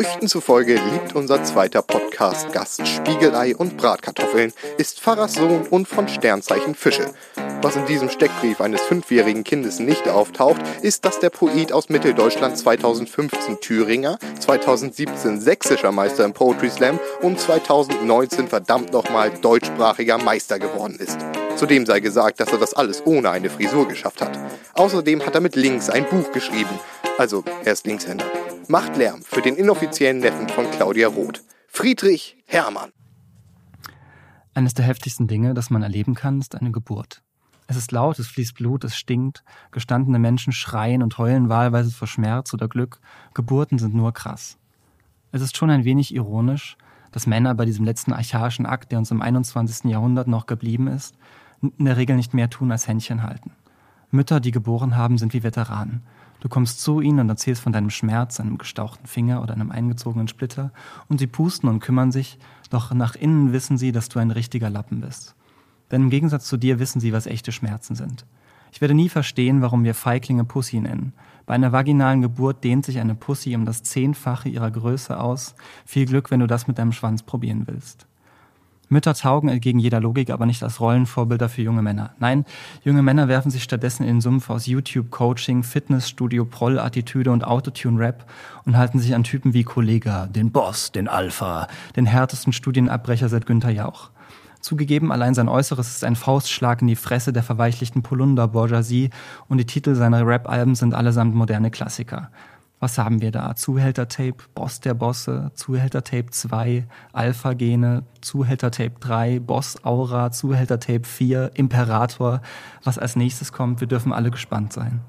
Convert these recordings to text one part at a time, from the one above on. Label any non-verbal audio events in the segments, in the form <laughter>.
Gerüchten zufolge liebt unser zweiter Podcast-Gast Spiegelei und Bratkartoffeln, ist Pfarrers Sohn und von Sternzeichen Fische. Was in diesem Steckbrief eines fünfjährigen Kindes nicht auftaucht, ist, dass der Poet aus Mitteldeutschland 2015 Thüringer, 2017 sächsischer Meister im Poetry Slam und 2019 verdammt nochmal deutschsprachiger Meister geworden ist. Zudem sei gesagt, dass er das alles ohne eine Frisur geschafft hat. Außerdem hat er mit links ein Buch geschrieben. Also, er ist Linkshänder. Macht Lärm für den inoffiziellen Neffen von Claudia Roth. Friedrich Hermann. Eines der heftigsten Dinge, das man erleben kann, ist eine Geburt. Es ist laut, es fließt Blut, es stinkt. Gestandene Menschen schreien und heulen wahlweise vor Schmerz oder Glück. Geburten sind nur krass. Es ist schon ein wenig ironisch, dass Männer bei diesem letzten archaischen Akt, der uns im 21. Jahrhundert noch geblieben ist, in der Regel nicht mehr tun als Händchen halten. Mütter, die geboren haben, sind wie Veteranen. Du kommst zu ihnen und erzählst von deinem Schmerz, einem gestauchten Finger oder einem eingezogenen Splitter und sie pusten und kümmern sich, doch nach innen wissen sie, dass du ein richtiger Lappen bist. Denn im Gegensatz zu dir wissen sie, was echte Schmerzen sind. Ich werde nie verstehen, warum wir Feiglinge Pussy nennen. Bei einer vaginalen Geburt dehnt sich eine Pussy um das Zehnfache ihrer Größe aus. Viel Glück, wenn du das mit deinem Schwanz probieren willst. Mütter taugen entgegen jeder Logik aber nicht als Rollenvorbilder für junge Männer. Nein, junge Männer werfen sich stattdessen in den Sumpf aus YouTube-Coaching, Fitnessstudio, Proll-Attitüde und Autotune-Rap und halten sich an Typen wie Kollega, den Boss, den Alpha, den härtesten Studienabbrecher seit Günther Jauch. Zugegeben, allein sein Äußeres ist ein Faustschlag in die Fresse der verweichlichten Polunder-Bourgeoisie und die Titel seiner Rap-Alben sind allesamt moderne Klassiker. Was haben wir da? Zuhälter-Tape, Boss der Bosse, Zuhälter-Tape 2, Alpha-Gene, Zuhälter-Tape 3, Boss-Aura, Zuhälter-Tape 4, Imperator. Was als nächstes kommt, wir dürfen alle gespannt sein.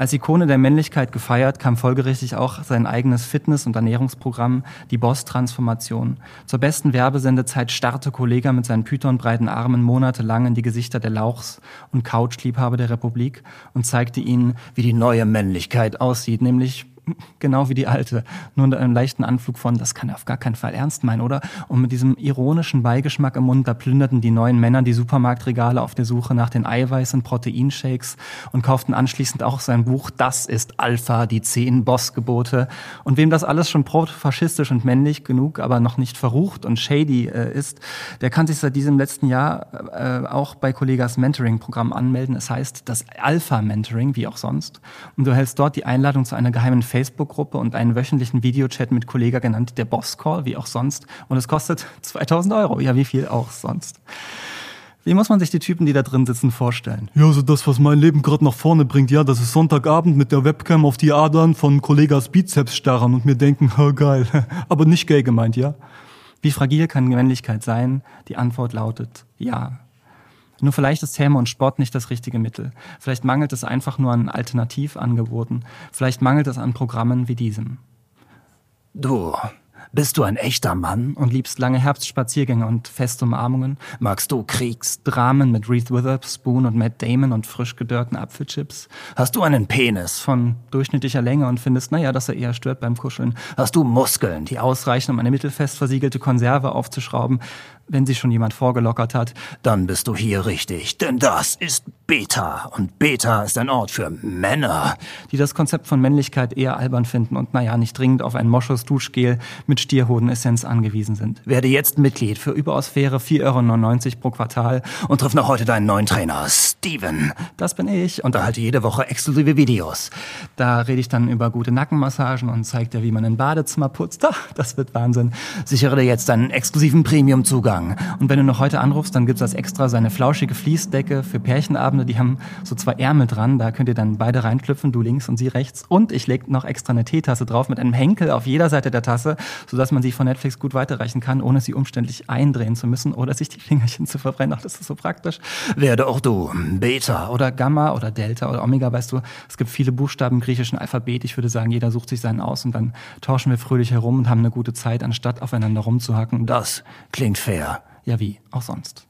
Als Ikone der Männlichkeit gefeiert, kam folgerichtig auch sein eigenes Fitness- und Ernährungsprogramm, die Boss-Transformation. Zur besten Werbesendezeit starrte Kollega mit seinen pythonbreiten Armen monatelang in die Gesichter der Lauchs- und Couchliebhaber der Republik und zeigte ihnen, wie die neue Männlichkeit aussieht, nämlich genau wie die alte. Nur mit einem leichten Anflug von, das kann er auf gar keinen Fall ernst meinen, oder? Und mit diesem ironischen Beigeschmack im Mund, da plünderten die neuen Männer die Supermarktregale auf der Suche nach den Eiweiß- und Proteinshakes und kauften anschließend auch sein Buch Das ist Alpha, die zehn Bossgebote. Und wem das alles schon protofaschistisch und männlich genug, aber noch nicht verrucht und shady äh, ist, der kann sich seit diesem letzten Jahr äh, auch bei Kollegas Mentoring-Programm anmelden. Es heißt das Alpha-Mentoring, wie auch sonst. Und du hältst dort die Einladung zu einer geheimen Facebook-Gruppe und einen wöchentlichen Videochat mit Kollega genannt, der Boss Call, wie auch sonst. Und es kostet <laughs> 2000 Euro. Ja, wie viel auch sonst. Wie muss man sich die Typen, die da drin sitzen, vorstellen? Ja, so also das, was mein Leben gerade nach vorne bringt, ja, das ist Sonntagabend mit der Webcam auf die Adern von Kollegas Bizeps starren und mir denken, <laughs> oh, geil, aber nicht gay gemeint, ja? Wie fragil kann Männlichkeit sein? Die Antwort lautet ja. Nur vielleicht ist Häme und Sport nicht das richtige Mittel. Vielleicht mangelt es einfach nur an Alternativangeboten. Vielleicht mangelt es an Programmen wie diesem. Du, bist du ein echter Mann? Und liebst lange Herbstspaziergänge und feste Umarmungen? Magst du Kriegsdramen mit Reese Witherspoon und Matt Damon und frisch gedörrten Apfelchips? Hast du einen Penis? Von durchschnittlicher Länge und findest, naja, dass er eher stört beim Kuscheln? Hast du Muskeln? Die ausreichen, um eine mittelfest versiegelte Konserve aufzuschrauben? wenn sich schon jemand vorgelockert hat. Dann bist du hier richtig, denn das ist Beta. Und Beta ist ein Ort für Männer. Die das Konzept von Männlichkeit eher albern finden und naja, nicht dringend auf ein Moschus Duschgel mit Stierhodenessenz angewiesen sind. Werde jetzt Mitglied für überaus faire 4,99 Euro pro Quartal und triff noch heute deinen neuen Trainer, Steven. Das bin ich. Und erhalte jede Woche exklusive Videos. Da rede ich dann über gute Nackenmassagen und zeig dir, wie man ein Badezimmer putzt. Ach, das wird Wahnsinn. Sichere dir jetzt einen exklusiven Premium-Zugang Zugang. Und wenn du noch heute anrufst, dann gibt's als extra so eine flauschige Fließdecke für Pärchenabende. Die haben so zwei Ärmel dran. Da könnt ihr dann beide reinklüpfen, du links und sie rechts. Und ich leg noch extra eine Teetasse drauf mit einem Henkel auf jeder Seite der Tasse, sodass man sie von Netflix gut weiterreichen kann, ohne sie umständlich eindrehen zu müssen oder sich die Fingerchen zu verbrennen. Ach, das ist so praktisch. Werde auch du Beta oder Gamma oder Delta oder Omega, weißt du. Es gibt viele Buchstaben im griechischen Alphabet. Ich würde sagen, jeder sucht sich seinen aus und dann tauschen wir fröhlich herum und haben eine gute Zeit, anstatt aufeinander rumzuhacken. Das klingt fair. Ja, wie auch sonst.